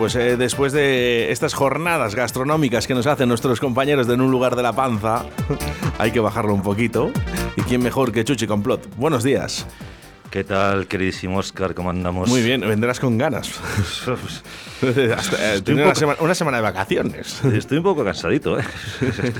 Pues eh, después de estas jornadas gastronómicas que nos hacen nuestros compañeros de En un lugar de la panza, hay que bajarlo un poquito. ¿Y quién mejor que Chuchi Complot? Buenos días. ¿Qué tal, queridísimo Oscar? ¿Cómo andamos? Muy bien, vendrás con ganas. Hasta, eh, una, semana, una semana de vacaciones. Estoy un poco cansadito, ¿eh?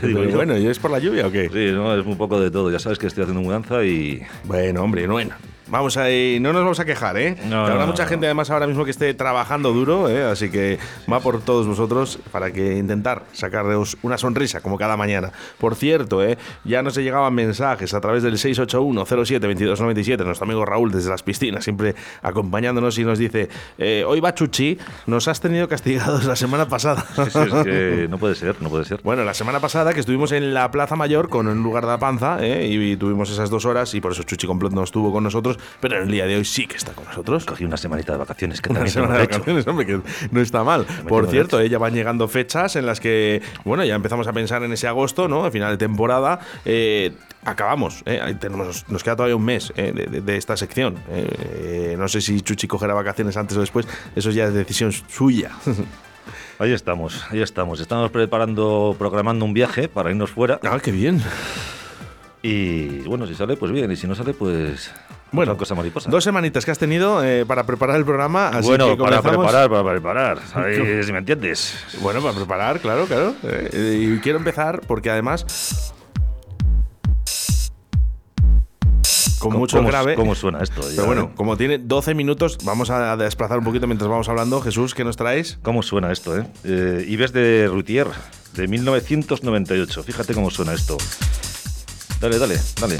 Digo yo. bueno, ¿y es por la lluvia o qué? Sí, no, es un poco de todo. Ya sabes que estoy haciendo mudanza y... Bueno, hombre, bueno. Vamos a ir, no nos vamos a quejar, ¿eh? No, Que habrá no, mucha no. gente además ahora mismo que esté trabajando duro, ¿eh? Así que va por todos vosotros para que intentar sacaros una sonrisa como cada mañana. Por cierto, ¿eh? Ya nos llegaban mensajes a través del 681-07-2297, nuestro amigo Raúl desde las piscinas, siempre acompañándonos y nos dice, eh, hoy va Chuchi, nos has tenido castigados la semana pasada. Es que no puede ser, no puede ser. Bueno, la semana pasada que estuvimos en la Plaza Mayor con un lugar de la panza ¿eh? y, tuvimos esas dos horas y por eso Chuchi Complot no estuvo con nosotros, pero en el día de hoy sí que está con nosotros. Cogí una semanita de vacaciones que Una también semana de vacaciones, hombre, que no está mal. Por cierto, eh, ya van llegando fechas en las que, bueno, ya empezamos a pensar en ese agosto, ¿no? Al final de temporada. eh, acabamos, ¿eh? Tenemos, nos queda todavía un mes eh, de, de- esta sección. Eh, no sé si Chuchi cogerá vacaciones antes o después, eso ya es decisión suya. Ahí estamos, ahí estamos. Estamos preparando, programando un viaje para irnos fuera. ah, qué bien. Y bueno, si sale, pues bien. Y si no sale, pues... Bueno, son cosa mariposa. Dos semanitas que has tenido eh, para preparar el programa. Así bueno, que para preparar, para preparar. Si me entiendes. Bueno, para preparar, claro, claro. Eh, y quiero empezar porque además. Con ¿Cómo- mucho cómo- grave. ¿Cómo suena esto? Pero bueno, como tiene 12 minutos, vamos a desplazar un poquito mientras vamos hablando. Jesús, ¿qué nos traes? ¿Cómo suena esto, eh? eh Ives de Routier, de 1998. Fíjate cómo suena esto. Dale, dale, dale.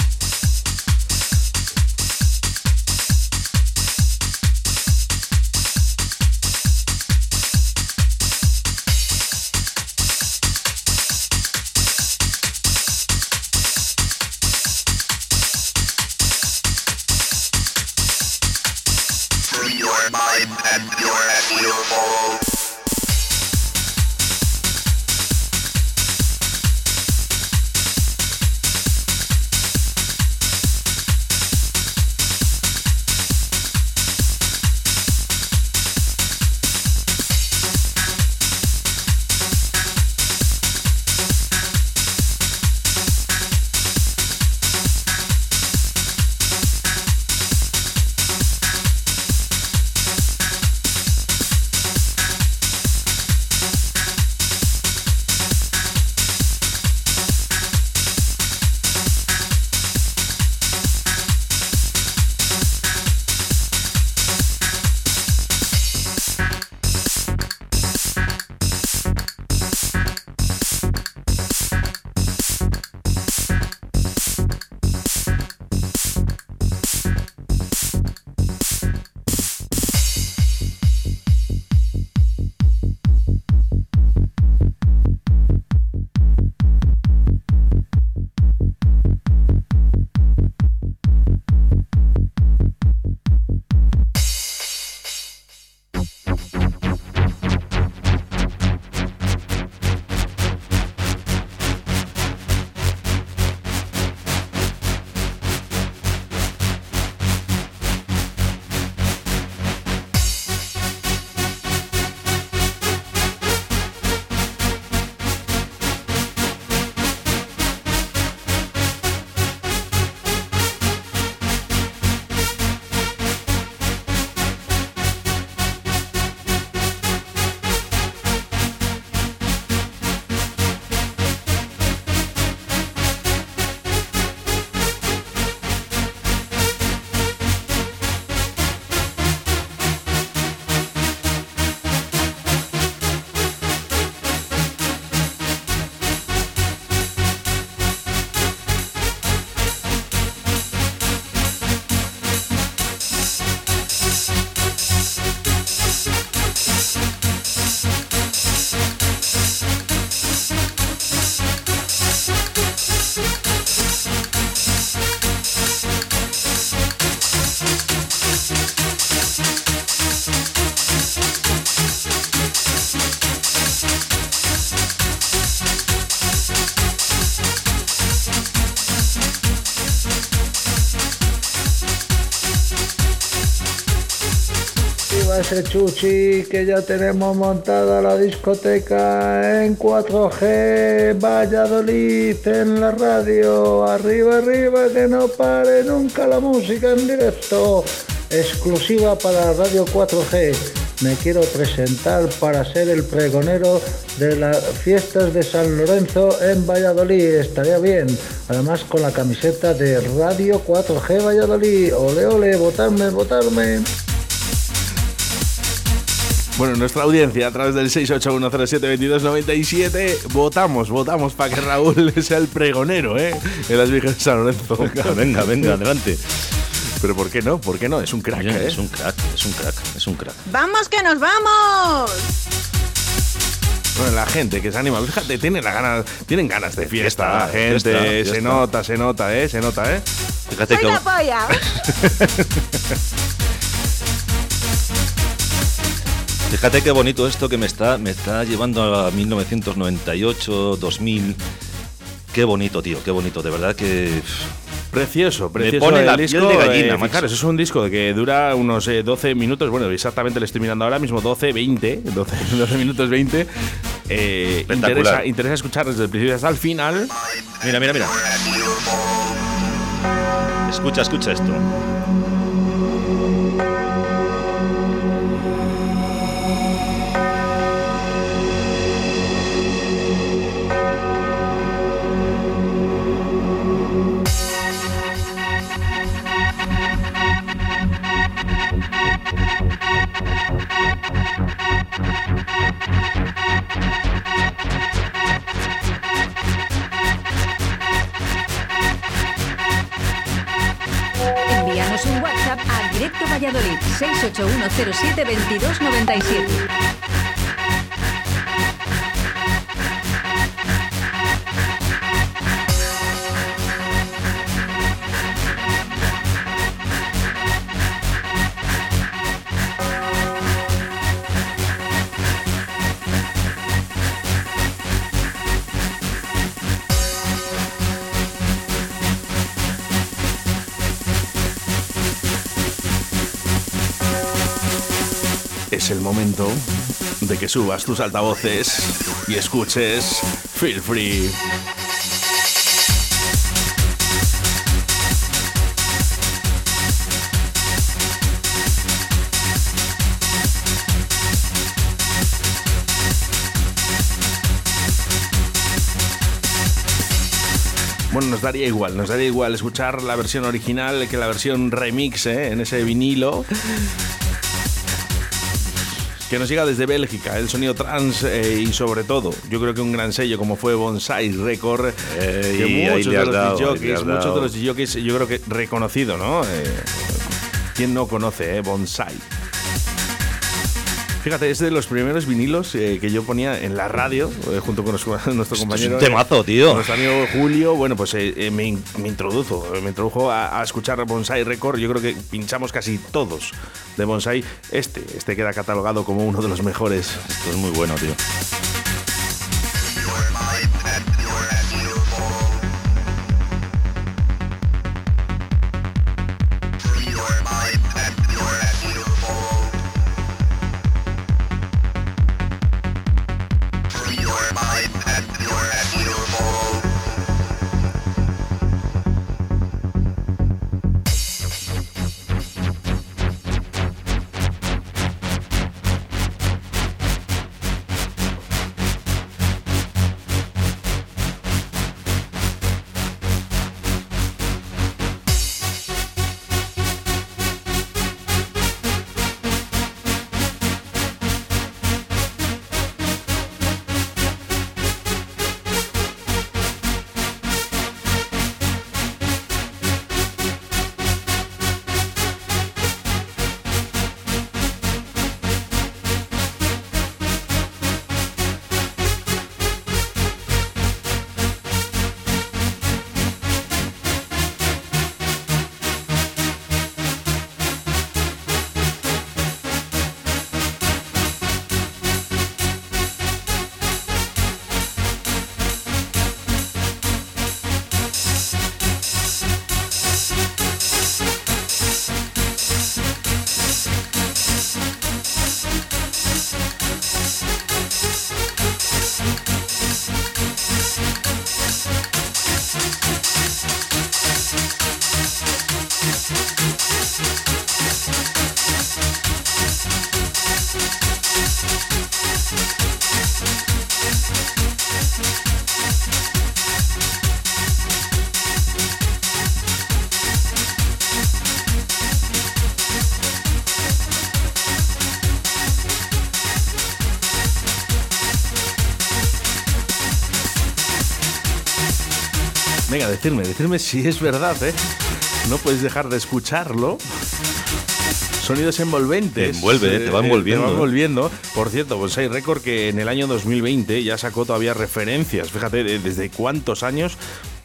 Chuchi que ya tenemos montada la discoteca en 4G, Valladolid en la radio, arriba, arriba, que no pare nunca la música en directo, exclusiva para Radio 4G. Me quiero presentar para ser el pregonero de las fiestas de San Lorenzo en Valladolid. Estaría bien. Además con la camiseta de Radio 4G Valladolid. Ole, ole, votarme, votarme. Bueno, nuestra audiencia a través del 681072297 votamos, votamos para que Raúl sea el pregonero, ¿eh? En las Virgen de San Lorenzo. Venga, venga, venga, adelante. Pero ¿por qué no? ¿Por qué no? Es un crack, ¿eh? es un crack, es un crack, es un crack. ¡Vamos que nos vamos! Bueno, la gente que se anima, fíjate, tienen, la ganas, tienen ganas de fiesta, Fiesta, la gente, fiesta, se fiesta. nota, se nota, ¿eh? Se nota, ¿eh? Fíjate ¡Soy que, la polla! fíjate qué bonito esto que me está, me está llevando a 1998, 2000. Qué bonito, tío, qué bonito, de verdad que. Precioso, precioso. pone el disco, piel de gallina, eh, macho. fijaros, es un disco que dura unos eh, 12 minutos, bueno, exactamente le estoy mirando ahora mismo, 12, 20, 12, 12 minutos 20. Eh, interesa, interesa escuchar desde el principio hasta el final. Mira, mira, mira. Escucha, escucha esto. 681072297. Es el momento de que subas tus altavoces y escuches Feel Free. Bueno, nos daría igual, nos daría igual escuchar la versión original que la versión remix ¿eh? en ese vinilo que nos llega desde Bélgica, el sonido trans eh, y sobre todo, yo creo que un gran sello como fue Bonsai Record, Eh, que y muchos de dado, DJs, has muchos de los DJs, yo creo que reconocido, ¿no? Eh, ¿Quién no conoce, eh? Bonsai? Fíjate, es de los primeros vinilos eh, que yo ponía en la radio, eh, junto con nuestro, nuestro Esto es compañero. un temazo, tío. Nuestro amigo Julio, bueno, pues eh, eh, me, me introdujo, me introdujo a, a escuchar Bonsai Record. Yo creo que pinchamos casi todos de Bonsai. Este, este queda catalogado como uno de los mejores. Esto es muy bueno, tío. Venga, decirme, decirme si es verdad, ¿eh? No puedes dejar de escucharlo. Sonidos envolventes. Te envuelve, te va Eh, envolviendo. Te va envolviendo. Por cierto, Bonsai Record que en el año 2020 ya sacó todavía referencias. Fíjate, de- desde cuántos años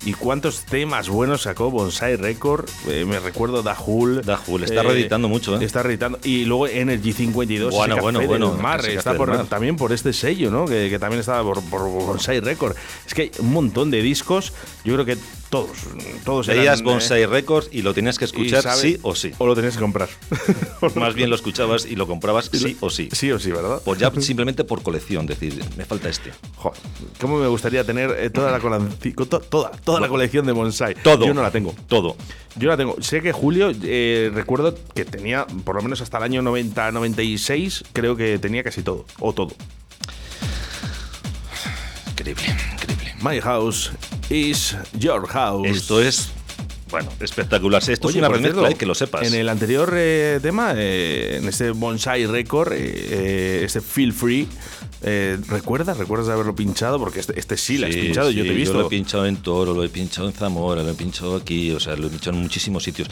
y cuántos temas buenos sacó Bonsai Record. Eh, me recuerdo Dahul. Dahul, está reeditando mucho, ¿eh? Está reeditando. Y luego Energy 52. Bueno, bueno, bueno, Mar, está por- mar. también por este sello, ¿no? Que, que también está por, por Bonsai Record. Es que hay un montón de discos. Yo creo que todos, todos eran, Veías eh, Bonsai Records y lo tenías que escuchar sabe- sí o sí. O lo tenías que comprar. Más bien lo escuchabas y lo comprabas sí o sí. Sí o sí, ¿verdad? Pues ya simplemente por colección, decir, me falta este. Joder, ¿cómo me gustaría tener eh, toda la colección, toda, toda la colección de bonsai? Todo. Yo no la tengo. Todo. Yo la tengo. Sé que Julio, eh, recuerdo que tenía, por lo menos hasta el año 90, 96, creo que tenía casi todo. O todo. Increíble, increíble. My house is your house. Esto es, bueno, espectacular. Esto Oye, es una remezcla, cierto, eh, que lo sepas. En el anterior eh, tema, eh, en este Bonsai Record, este Feel Free, ¿recuerdas? ¿Recuerdas de haberlo pinchado? Porque este, este sí, lo has pinchado, yo te he visto. lo he pinchado en Toro, lo he pinchado en Zamora, lo he pinchado aquí, o sea, lo he pinchado en muchísimos sitios.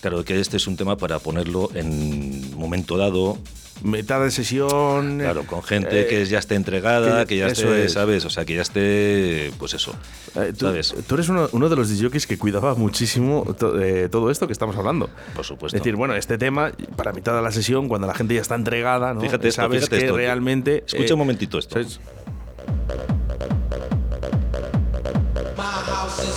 Claro que este es un tema para ponerlo en momento dado, Mitad de sesión. claro, con gente eh, que ya esté entregada, que- que ya esté, es. ¿sabes? O sea, que ya esté, pues eso, Eh, tú, ¿sabes? tú eres uno, uno de los DJs que cuidaba muchísimo to- eh, todo esto que estamos hablando. Por supuesto. Es decir, bueno, este tema, para mitad de la sesión, cuando la gente ya está entregada, ¿no? Fíjate esto, sabes fíjate que esto. realmente. Escucha eh, un momentito esto. ¿sabes?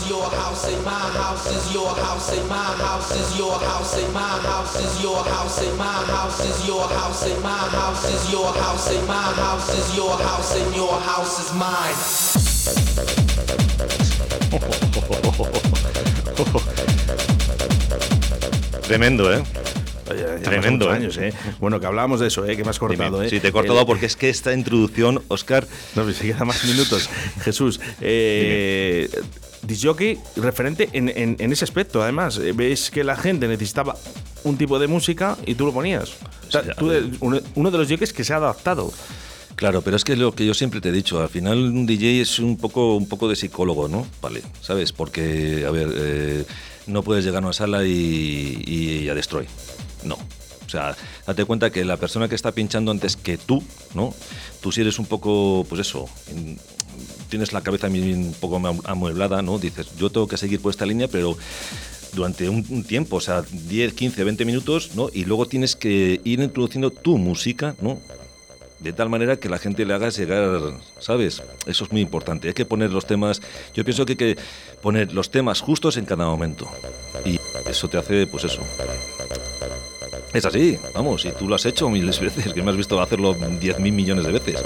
My house is your house, say my house is your house, say my house is your house, say my house is your house, say my house is your house, say my house is your house, say my house is your house, and your house is mine. Tremendo, ¿eh? Oye, Tremendo, ¿eh? años, ¿eh? Bueno, que hablábamos de eso, ¿eh? Que me has cortado. ¿eh? Sí, te he cortado porque es que esta introducción, Oscar, No, me queda más minutos. Jesús, eh, disjockey referente en, en- en ese aspecto, además. eh, Ves que la gente necesitaba un tipo de música y tú lo ponías. O sea, Sí, a tú uno, uno de los jockeys que se ha adaptado. Claro, pero es que lo que yo siempre te he dicho, al final un DJ es un poco, un poco de psicólogo, ¿no? Vale, ¿sabes? Porque, a ver, eh, no puedes llegar a una sala y, y a destroy. No. O sea, date cuenta que la persona que está pinchando antes que tú, ¿no? Tú si eres un poco, pues eso, en- tienes la cabeza un poco amu- amueblada, ¿no? Dices, yo tengo que seguir por esta línea, pero durante un, tiempo, o sea, 10, 15, 20 minutos, ¿no? Y luego tienes que ir introduciendo tu música, ¿no? de tal manera que la gente le haga llegar, ¿sabes? Eso es muy importante. Hay que poner los temas, yo pienso que hay que poner los temas justos en cada momento. Y eso te hace, pues eso. Es así, vamos, y tú lo has hecho miles de veces, que me has visto hacerlo 10 mil millones de veces.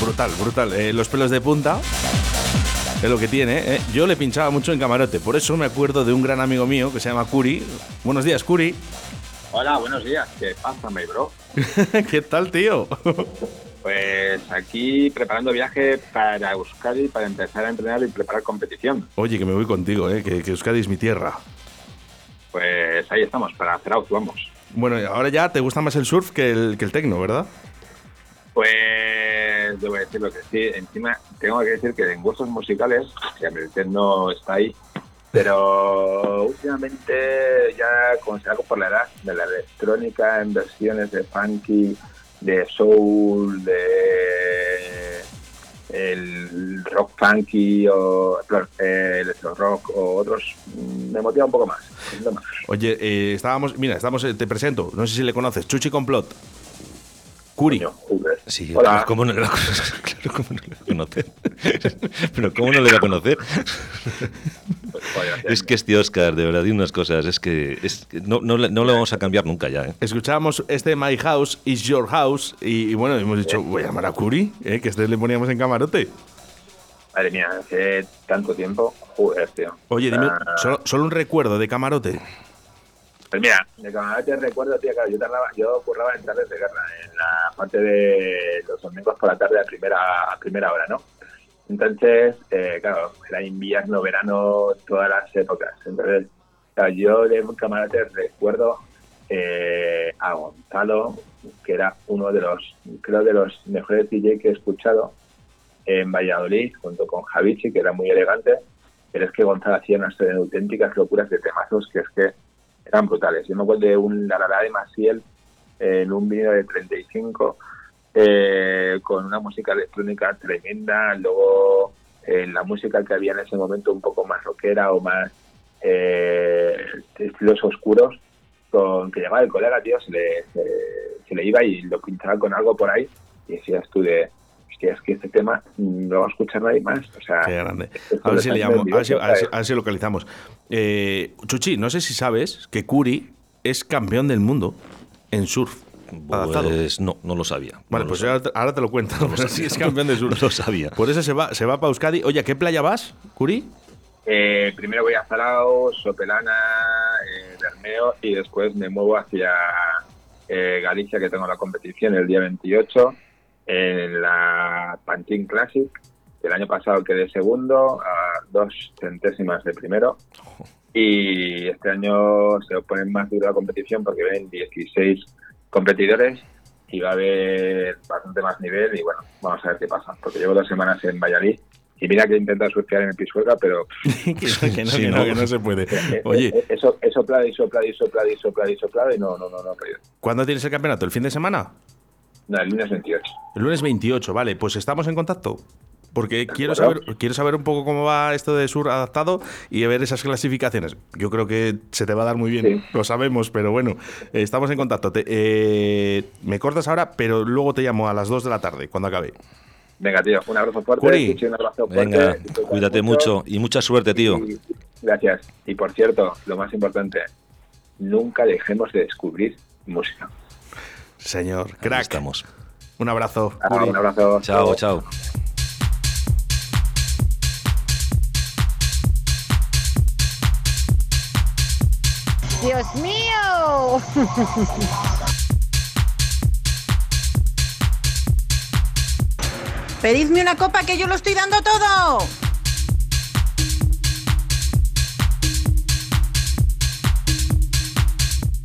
Brutal, brutal. Eh, los pelos de punta. Es lo que tiene. ¿eh? Yo le pinchaba mucho en camarote. Por eso me acuerdo de un gran amigo mío que se llama Curi. Buenos días, Curi. Hola, buenos días. ¿Qué pasa, mi bro? ¿Qué tal, tío? Pues aquí preparando viaje para Euskadi para empezar a entrenar y preparar competición. Oye, que me voy contigo, ¿eh? que, que Euskadi es mi tierra. Pues ahí estamos, para hacer auto, vamos. Bueno, y ahora ya te gusta más el surf que el, que el tecno, ¿verdad? Pues debo decir lo que sí. Encima tengo que decir que en gustos musicales, que el techno está ahí, pero últimamente ya como se por la edad de la electrónica en versiones de funky, de soul, de el rock funky o eh, electro rock o otros, mm, me motiva un poco más. Oye, eh, estábamos, mira, estamos, eh, te presento, no sé si le conoces, Chuchi Complot. Curi. Coño. Sí, Hola. ¿cómo no le va a conocer? Claro, ¿cómo no le va a conocer? Pero ¿cómo no le va a conocer? Es que este Oscar, de verdad, de unas cosas, es que, es que no, no, le- no lo vamos a cambiar nunca ya, ¿eh? Escuchábamos este My House is Your House y, y bueno, hemos dicho, voy a llamar a Curi, ¿eh? que este le poníamos en camarote. Madre mía, hace tanto tiempo, joder, tío. Oye, dime, Ah, solo, solo un recuerdo de camarote. Pues mira, de camarote recuerdo, tío, claro, yo, tardaba, yo curraba en tardes de guerra, en la parte de los domingos por la tarde a primera, a primera hora, ¿no? Entonces, eh, claro, era invierno, verano, todas las épocas. Entonces, claro, yo de camarote recuerdo eh, a Gonzalo, que era uno de los, creo, de los mejores DJ que he escuchado en Valladolid, junto con Javichi, que era muy elegante, pero es que Gonzalo hacía unas auténticas locuras de temazos que es que eran brutales. Yo me acuerdo de un La de Maciel en un vídeo de 35 eh, con una música electrónica tremenda, luego eh, la música que había en ese momento un poco más rockera o más eh, estilos oscuros, con que llegaba el colega, tío, se le, se, se le iba y lo pinchaba con algo por ahí y decías tú de, es que este tema no va a escuchar nadie más. O sea, Qué grande. esto A ver lo si le están llamo, a ver si, vendiendo, a ver si- ¿sabes? a ver si localizamos. Eh, Chuchi, no sé si sabes que Curi es campeón del mundo en surf. Adaptado. Pues no, no lo sabía. Vale, No pues sabía. ahora te, lo cuento. Pero sí es campeón de surf. No lo sabía. Por eso se va, se va para Euskadi. Oye, ¿a qué playa vas, Curi? Eh, primero voy a Zarao, Sopelana, eh, Bermeo y después me muevo hacia eh, Galicia, que tengo la competición el día 28 en la Pantin Classic. El año pasado quedé segundo, a dos centésimas de primero. Y este año se pone más dura la competición porque ven 16 competidores y va a haber bastante más nivel. Y bueno, vamos a ver qué pasa, porque llevo dos semanas en Valladolid. Y mira que intenta surfear en el Pisuerga, pero que, que no, Sí, que no, ¿no? que no se puede. eh, Oye, eh, eso, soplado y soplado y soplado y soplado y soplado y no, no, no, no. ¿cuándo tienes el campeonato? ¿El fin de semana? No, el lunes 28. El lunes 28, vale, pues estamos en contacto. Porque quiero saber, quiero saber un poco cómo va esto de sur adaptado y ver esas clasificaciones. Yo creo que se te va a dar muy bien, Sí. lo sabemos, pero bueno, eh, estamos en contacto. Te- eh, me cortas ahora, pero luego te llamo a las 2 de la tarde, cuando acabe. Venga, tío, un abrazo fuerte. Curi. Un abrazo fuerte. Venga, cuídate mucho y mucha suerte, tío. Y- gracias. Y por cierto, lo más importante, nunca dejemos de descubrir música. Señor, Ahí crack. estamos. Un abrazo. Ah, un abrazo. Chao, chao. Dios mío. Pedidme una copa que yo lo estoy dando todo.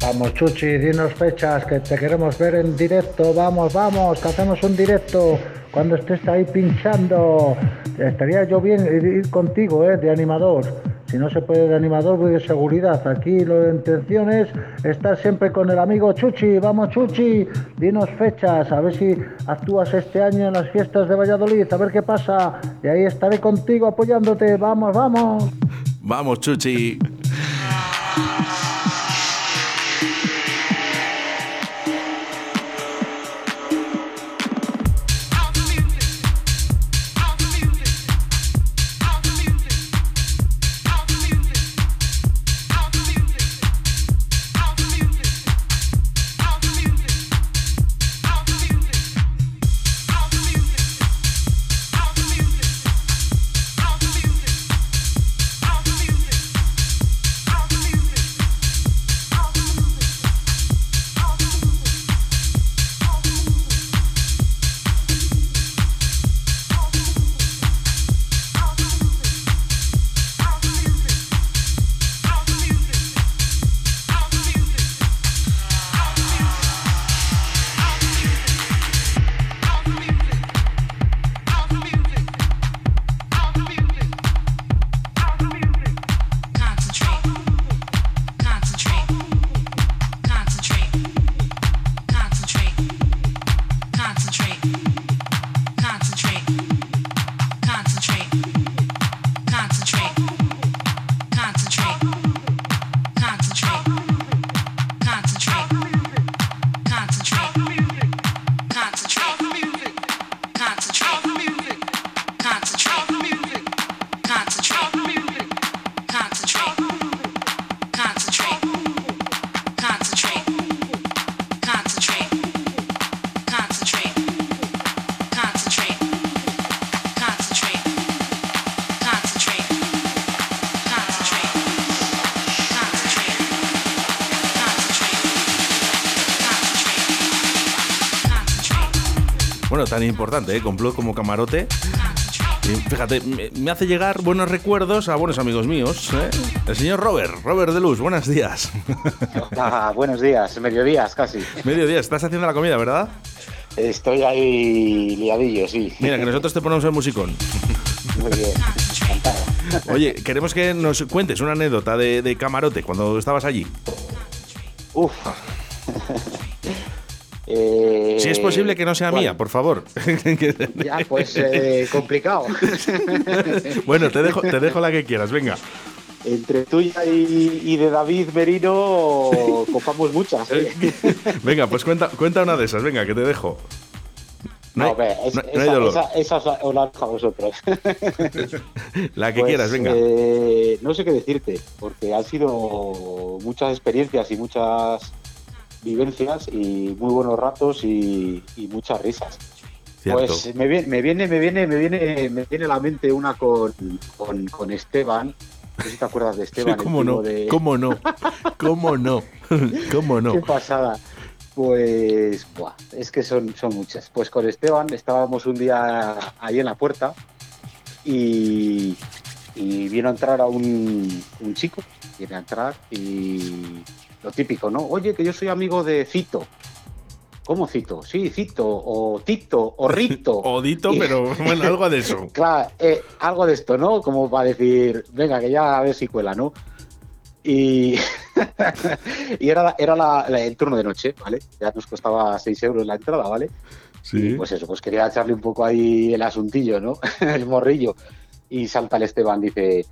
Vamos, Chuchi, dinos fechas, que te queremos ver en directo. Vamos, vamos, que hacemos un directo cuando estés ahí pinchando. Estaría yo bien ir contigo, ¿eh? De animador. Si no se puede de animador, voy de seguridad. Aquí lo de intención es estar siempre con el amigo Chuchi. Vamos, Chuchi, dinos fechas. A ver si actúas este año en las fiestas de Valladolid. A ver qué pasa. Y ahí estaré contigo apoyándote. Vamos, vamos. Vamos, Chuchi. Tan importante, ¿eh? Complot como camarote. Y fíjate, me, me hace llegar buenos recuerdos a buenos amigos míos. ¿eh? El señor Robert, Robert de Luz, buenos días. Ah, buenos días, mediodías casi. Mediodía, estás haciendo la comida, ¿verdad? Estoy ahí liadillo, sí. Mira, que nosotros te ponemos el musicón. Muy bien, encantado. Oye, queremos que nos cuentes una anécdota de, de camarote cuando estabas allí. Uf. Eh, Si es posible que no sea bueno, mía, por favor. Ya, pues eh, complicado. bueno, te dejo, te dejo la que quieras, venga. Entre tuya y, y de David Merino copamos muchas. ¿eh? Venga, pues cuenta, cuenta una de esas, venga, que te dejo. No No, es- no- esa, esa- esa os la- os la dejo a vosotros. La que Pues, quieras, venga. eh, no sé qué decirte, porque han sido muchas experiencias y muchas vivencias y muy buenos ratos y, y muchas risas. Cierto. Pues me viene, me viene, me viene, me viene, me viene a la mente una con, con, con Esteban. No sé si te acuerdas de Esteban. ¿Cómo no? de- ¿Cómo no? ¿Cómo no? ¿Cómo no? Qué pasada. Pues, buah, es que son, son muchas. Pues con Esteban estábamos un día ahí en la puerta y, y vino a entrar a un, un chico, viene a entrar y lo típico, ¿no? Oye, que yo soy amigo de Cito. ¿Cómo Cito? Sí, Cito, o Tito, o Rito. Odito, Y- pero bueno, algo de eso. Claro, eh, algo de esto, ¿no? Como para decir, venga, que ya a ver si cuela, ¿no? Y, y era, era la- la- el turno de noche, ¿vale? Ya nos costaba 6 euros la entrada, ¿vale? Sí. Pues eso, pues quería echarle un poco ahí el asuntillo, ¿no? el morrillo. Y salta el Esteban, dice,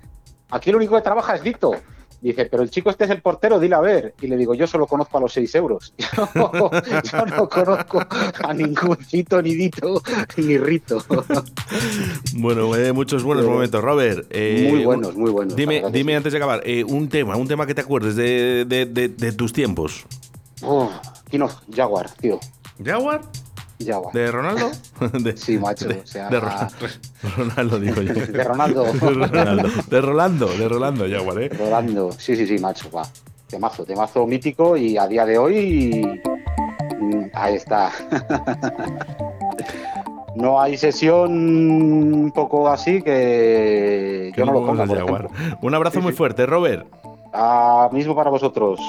aquí lo único que trabaja es Dito. Dice, pero el chico este es el portero, dile a ver. Y le digo, yo solo conozco a los 6 euros. Yo, yo no conozco a ningún Cito, ni Dito, ni Rito. Bueno, eh, muchos buenos Pero- momentos, Robert. eh, Muy buenos, muy buenos, Dime, dime antes de acabar, eh, un tema, un tema que te acuerdes de, de- de- de tus tiempos. Uf, Kino, Jaguar, tío. ¿Jaguar? ¿De Ronaldo? De- Sí, macho. De, o sea, de Ro- Ronaldo, digo yo. De Ronaldo. Ronaldo. De Rolando, de Rolando, Jaguar, ¿eh? Rolando. Sí, sí, sí, macho, va. Temazo, temazo mítico y a día de hoy. mm, Ahí está. No hay sesión un poco así que yo no lo ponga, por. Un abrazo muy fuerte, Robert. Ah, mismo para vosotros.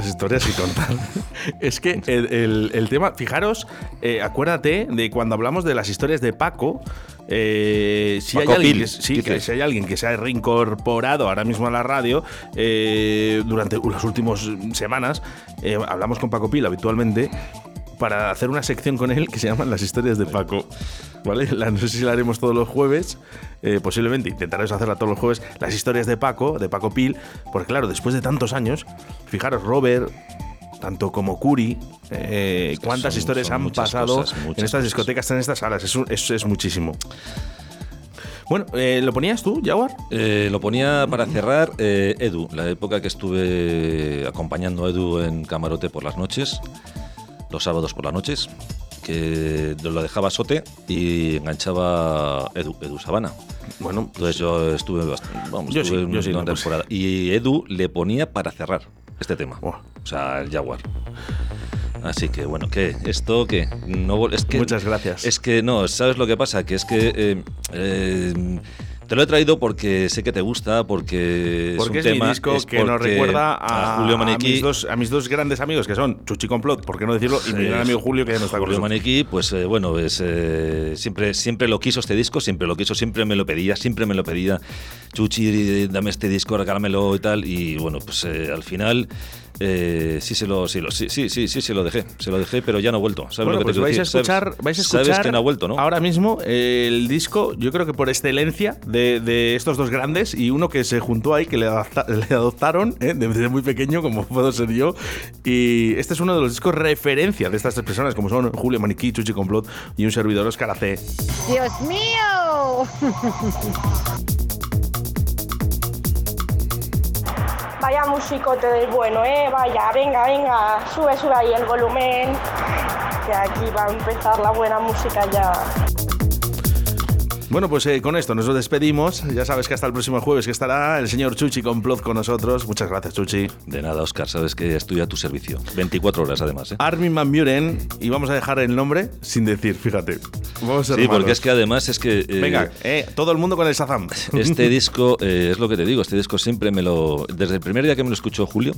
¿Cuántas historias y contar? es que el, el- el tema, fijaros, eh, acuérdate de cuando hablamos de las historias de Paco. eh, si, Paco hay alguien Pil, que, sí, que si hay alguien que se ha reincorporado ahora mismo a la radio, eh, durante las últimas semanas, hablamos con Paco Pil habitualmente para hacer una sección con él que se llama Las historias de Paco. ¿Vale? La- no sé si la haremos todos los jueves, eh, posiblemente intentaremos hacerla todos los jueves. Las historias de Paco, de Paco Pil, porque claro, después de tantos años, fijaros, Robert, tanto como Curi, eh, cuántas son- historias son han pasado cosas, en estas cosas. discotecas, en estas salas. Es, un- es- es muchísimo. Bueno, eh, ¿lo ponías tú, Jaguar? Eh, lo ponía para cerrar eh, Edu, la época que estuve acompañando a Edu en camarote por las noches, los sábados por las noches, que lo dejaba Sote y enganchaba Edu, Edu Sabana. Bueno, Entonces yo estuve, bast- vamos, Yo estuve sí, yo sí, no, pues. temporada. Y Edu le ponía para cerrar este tema. O sea, el Jaguar. Así que bueno, ¿qué? ¿Esto qué? No, es que, Muchas gracias. Es que no, ¿sabes lo que pasa? Que es que eh, eh, te lo he traído porque sé que te gusta, porque, Porque es es, un tema. mi disco es que nos recuerda a, Julio a mis, dos, a mis dos grandes amigos, que son Chuchi Complot, por qué no decirlo, y mi gran amigo Julio, que ya no está con Julio. Maniquí, pues eh, bueno, es, eh, siempre, siempre lo quiso este disco, siempre lo quiso, siempre me lo pedía, siempre me lo pedía. Chuchi, dame este disco, regálamelo y tal. Y bueno, pues eh, al final eh, sí se lo, sí, lo- sí, sí, sí, sí, se lo dejé, se lo dejé, pero ya no ha vuelto. ¿Sabes Bueno, lo que pues te vais a escuchar, ¿Sabes? vais a escuchar Sabes que no ha vuelto, ¿no? ahora mismo eh, el disco, yo creo que por excelencia de, de estos dos grandes y uno que se juntó ahí, que le, adapta- le adoptaron eh, desde muy pequeño, como puedo ser yo. Y este es uno de los discos referencia de estas tres personas, como son Julio Maniquí, Chuchi Complot y un servidor, Oscar AC. ¡Dios mío! vaya musicote del bueno, ¿eh? Vaya, venga, venga, sube, sube ahí el volumen, que aquí va a empezar la buena música ya. Bueno, pues eh, con esto nos despedimos. Ya sabes que hasta el próximo jueves que estará el señor Chuchi Complot con nosotros. Muchas gracias, Chuchi. De nada, Oscar, sabes que estoy a tu servicio. 24 horas además, ¿eh? Armin Van Buren, y vamos a dejar el nombre sin decir, fíjate. Vamos a Sí, porque es que además es que... eh, Venga, eh, todo el mundo con el Shazam. Este disco, eh, es lo que te digo, este disco siempre me lo... Desde el primer día que me lo escuchó Julio,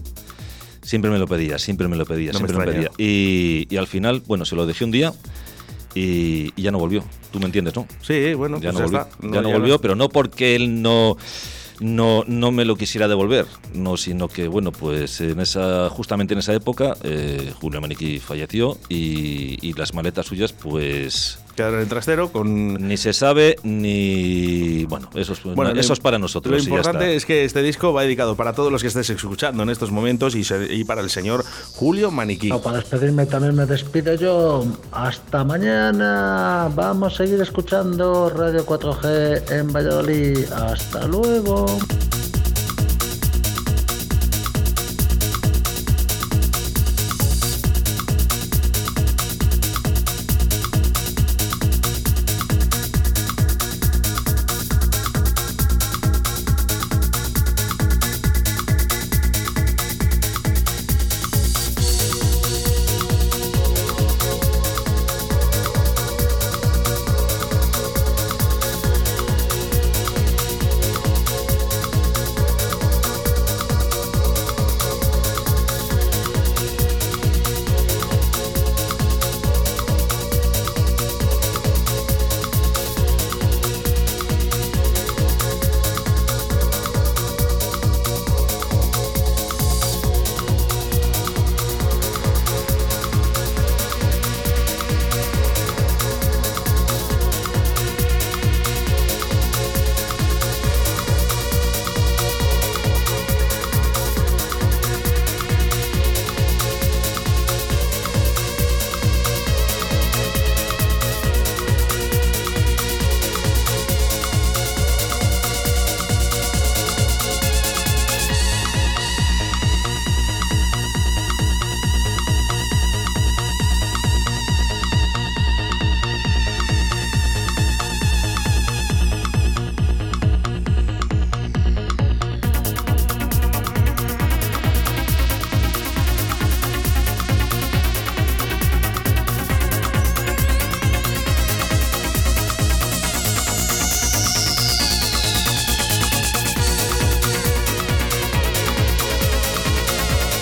siempre me lo pedía, siempre me lo pedía, No siempre me, extraña. pedía. Y, y al final, bueno, se lo dejé un día y, y ya no volvió. Tú me entiendes, ¿no? Sí, bueno, ya pues no ya volvió. está. ya No, no ya volvió, no- pero no porque él no... No, no me lo quisiera devolver, no, sino que, bueno, pues en esa, justamente en esa época, eh, Julio Maniquí falleció y, y las maletas suyas, pues Quedaron en el trastero con... ni se sabe ni. Bueno, eso es, Bueno, eso lo- es para nosotros. Lo y ya importante está. es que este disco va dedicado para todos los que estés escuchando en estos momentos y, se- y para el señor Julio Maniquí. No, para despedirme también me despido yo. Hasta mañana. Vamos a seguir escuchando Radio 4G en Valladolid. Hasta luego.